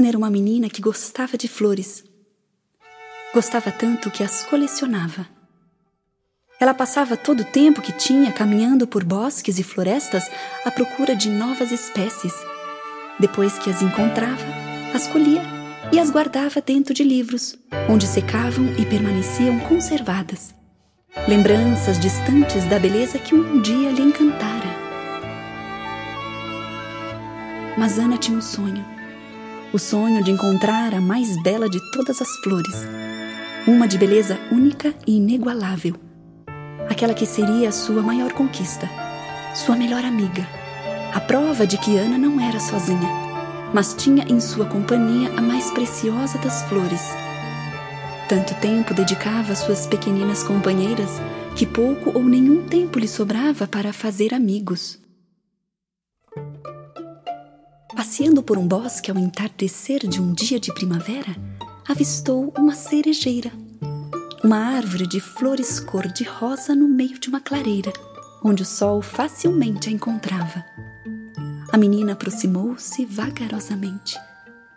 Ana era uma menina que gostava de flores. Gostava tanto que as colecionava. Ela passava todo o tempo que tinha caminhando por bosques e florestas à procura de novas espécies. Depois que as encontrava, as colhia e as guardava dentro de livros, onde secavam e permaneciam conservadas. Lembranças distantes da beleza que um dia lhe encantara. Mas Ana tinha um sonho. O sonho de encontrar a mais bela de todas as flores. Uma de beleza única e inigualável. Aquela que seria a sua maior conquista, sua melhor amiga. A prova de que Ana não era sozinha, mas tinha em sua companhia a mais preciosa das flores. Tanto tempo dedicava suas pequeninas companheiras que pouco ou nenhum tempo lhe sobrava para fazer amigos. Passeando por um bosque ao entardecer de um dia de primavera, avistou uma cerejeira, uma árvore de flores cor-de-rosa no meio de uma clareira, onde o sol facilmente a encontrava. A menina aproximou-se vagarosamente,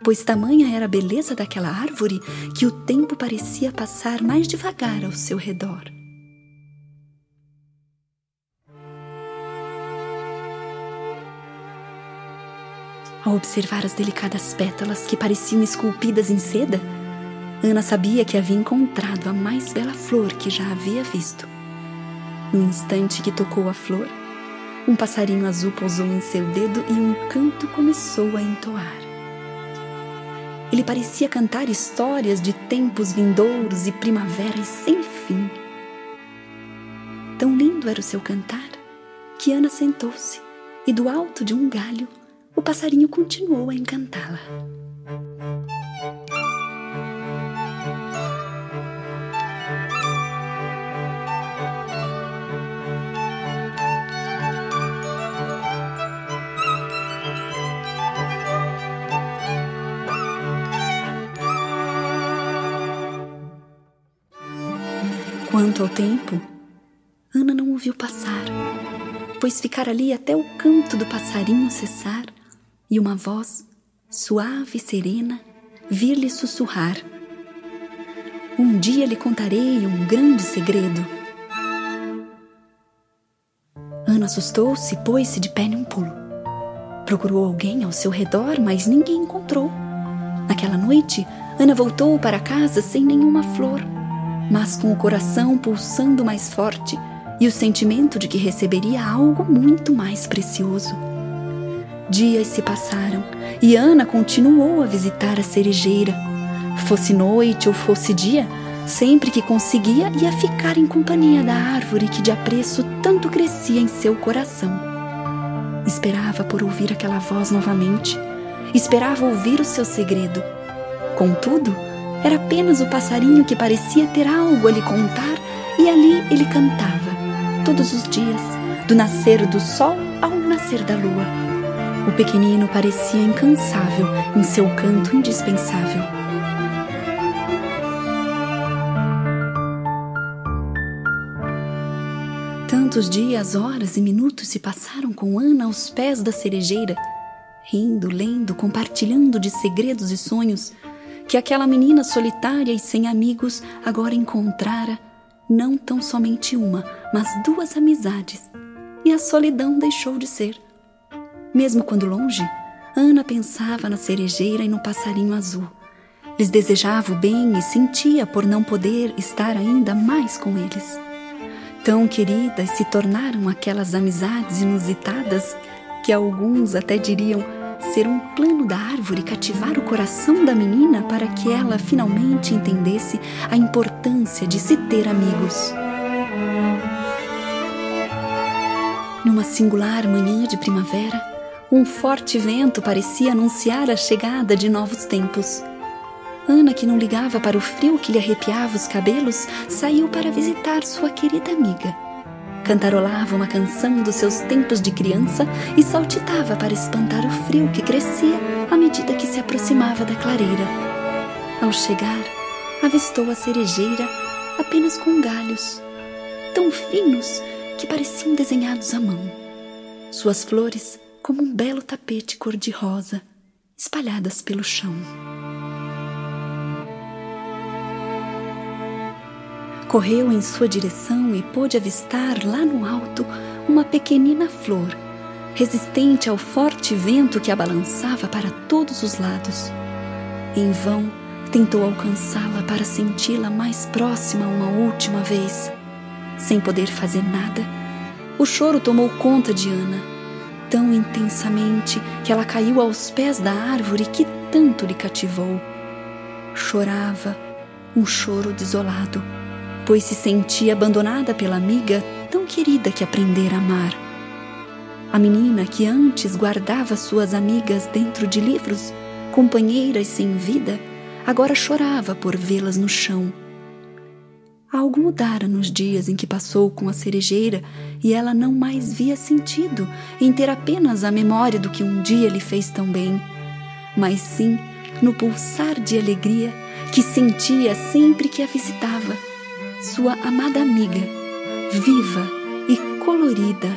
pois tamanha era a beleza daquela árvore que o tempo parecia passar mais devagar ao seu redor. Observar as delicadas pétalas que pareciam esculpidas em seda, Ana sabia que havia encontrado a mais bela flor que já havia visto. No instante que tocou a flor, um passarinho azul pousou em seu dedo e um canto começou a entoar. Ele parecia cantar histórias de tempos vindouros e primaveras sem fim. Tão lindo era o seu cantar que Ana sentou-se e, do alto de um galho, passarinho continuou a encantá-la. Quanto ao tempo, Ana não o viu passar, pois ficar ali até o canto do passarinho cessar e uma voz, suave e serena, vir-lhe sussurrar: Um dia lhe contarei um grande segredo. Ana assustou-se e pôs-se de pé num pulo. Procurou alguém ao seu redor, mas ninguém encontrou. Naquela noite, Ana voltou para casa sem nenhuma flor, mas com o coração pulsando mais forte e o sentimento de que receberia algo muito mais precioso. Dias se passaram e Ana continuou a visitar a cerejeira. Fosse noite ou fosse dia, sempre que conseguia ia ficar em companhia da árvore que de apreço tanto crescia em seu coração. Esperava por ouvir aquela voz novamente, esperava ouvir o seu segredo. Contudo, era apenas o passarinho que parecia ter algo a lhe contar e ali ele cantava, todos os dias, do nascer do sol ao nascer da lua. O pequenino parecia incansável em seu canto indispensável. Tantos dias, horas e minutos se passaram com Ana aos pés da cerejeira, rindo, lendo, compartilhando de segredos e sonhos que aquela menina solitária e sem amigos agora encontrara não tão somente uma, mas duas amizades, e a solidão deixou de ser. Mesmo quando longe, Ana pensava na cerejeira e no passarinho azul. Lhes desejava o bem e sentia por não poder estar ainda mais com eles. Tão queridas se tornaram aquelas amizades inusitadas que alguns até diriam ser um plano da árvore cativar o coração da menina para que ela finalmente entendesse a importância de se ter amigos. Numa singular manhã de primavera, um forte vento parecia anunciar a chegada de novos tempos. Ana, que não ligava para o frio que lhe arrepiava os cabelos, saiu para visitar sua querida amiga. Cantarolava uma canção dos seus tempos de criança e saltitava para espantar o frio que crescia à medida que se aproximava da clareira. Ao chegar, avistou a cerejeira apenas com galhos, tão finos que pareciam desenhados à mão. Suas flores como um belo tapete cor-de-rosa, espalhadas pelo chão. Correu em sua direção e pôde avistar lá no alto uma pequenina flor, resistente ao forte vento que a balançava para todos os lados. Em vão, tentou alcançá-la para senti-la mais próxima uma última vez. Sem poder fazer nada, o choro tomou conta de Ana, tão intensamente que ela caiu aos pés da árvore que tanto lhe cativou. Chorava, um choro desolado, pois se sentia abandonada pela amiga tão querida que aprendera a amar. A menina que antes guardava suas amigas dentro de livros, companheiras sem vida, agora chorava por vê-las no chão. Algo mudara nos dias em que passou com a cerejeira e ela não mais via sentido em ter apenas a memória do que um dia lhe fez tão bem, mas sim no pulsar de alegria que sentia sempre que a visitava, sua amada amiga, viva e colorida.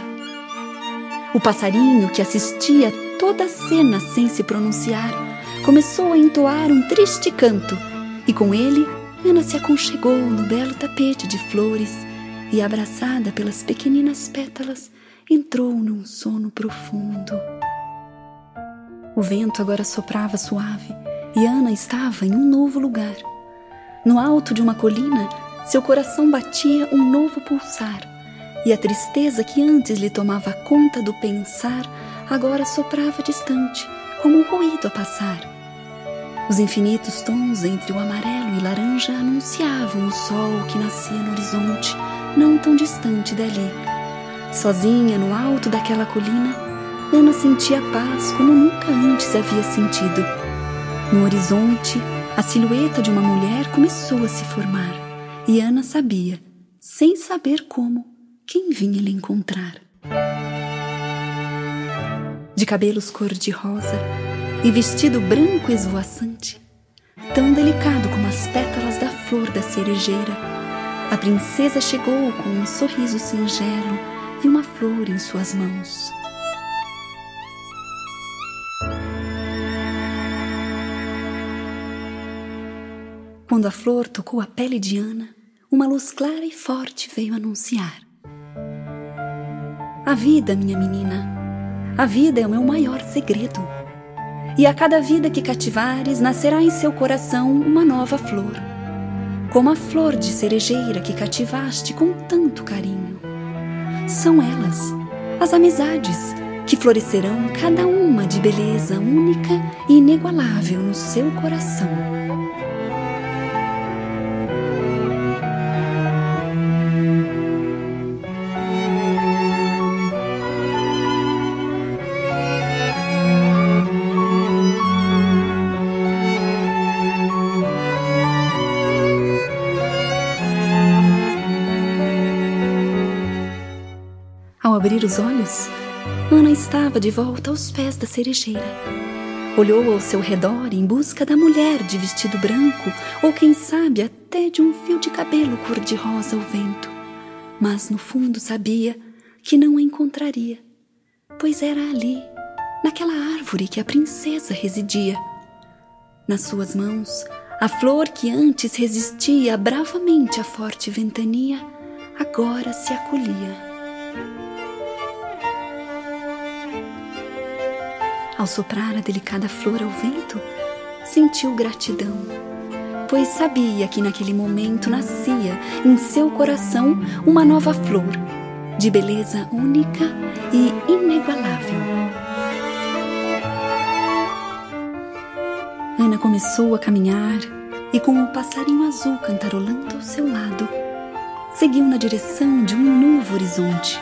O passarinho que assistia toda a cena sem se pronunciar começou a entoar um triste canto, e com ele Ana se aconchegou no belo tapete de flores e, abraçada pelas pequeninas pétalas, entrou num sono profundo. O vento agora soprava suave e Ana estava em um novo lugar. No alto de uma colina, seu coração batia um novo pulsar, e a tristeza que antes lhe tomava conta do pensar agora soprava distante, como um ruído a passar. Os infinitos tons entre o amarelo e laranja anunciavam o sol que nascia no horizonte, não tão distante dali. Sozinha no alto daquela colina, Ana sentia paz como nunca antes havia sentido. No horizonte, a silhueta de uma mulher começou a se formar, e Ana sabia, sem saber como, quem vinha lhe encontrar. De cabelos cor-de-rosa, e vestido branco esvoaçante, tão delicado como as pétalas da flor da cerejeira, a princesa chegou com um sorriso singelo e uma flor em suas mãos. Quando a flor tocou a pele de Ana, uma luz clara e forte veio anunciar: A vida, minha menina, a vida é o meu maior segredo e a cada vida que cativares nascerá em seu coração uma nova flor, como a flor de cerejeira que cativaste com tanto carinho. São elas, as amizades, que florescerão cada uma de beleza única e inigualável no seu coração. Abrir os olhos, Ana estava de volta aos pés da cerejeira. Olhou ao seu redor em busca da mulher de vestido branco, ou quem sabe até de um fio de cabelo cor-de-rosa ao vento. Mas no fundo sabia que não a encontraria, pois era ali, naquela árvore que a princesa residia. Nas suas mãos, a flor que antes resistia bravamente à forte ventania, agora se acolhia. Ao soprar a delicada flor ao vento, sentiu gratidão, pois sabia que naquele momento nascia em seu coração uma nova flor, de beleza única e inigualável. Ana começou a caminhar e, com um passarinho azul cantarolando ao seu lado, seguiu na direção de um novo horizonte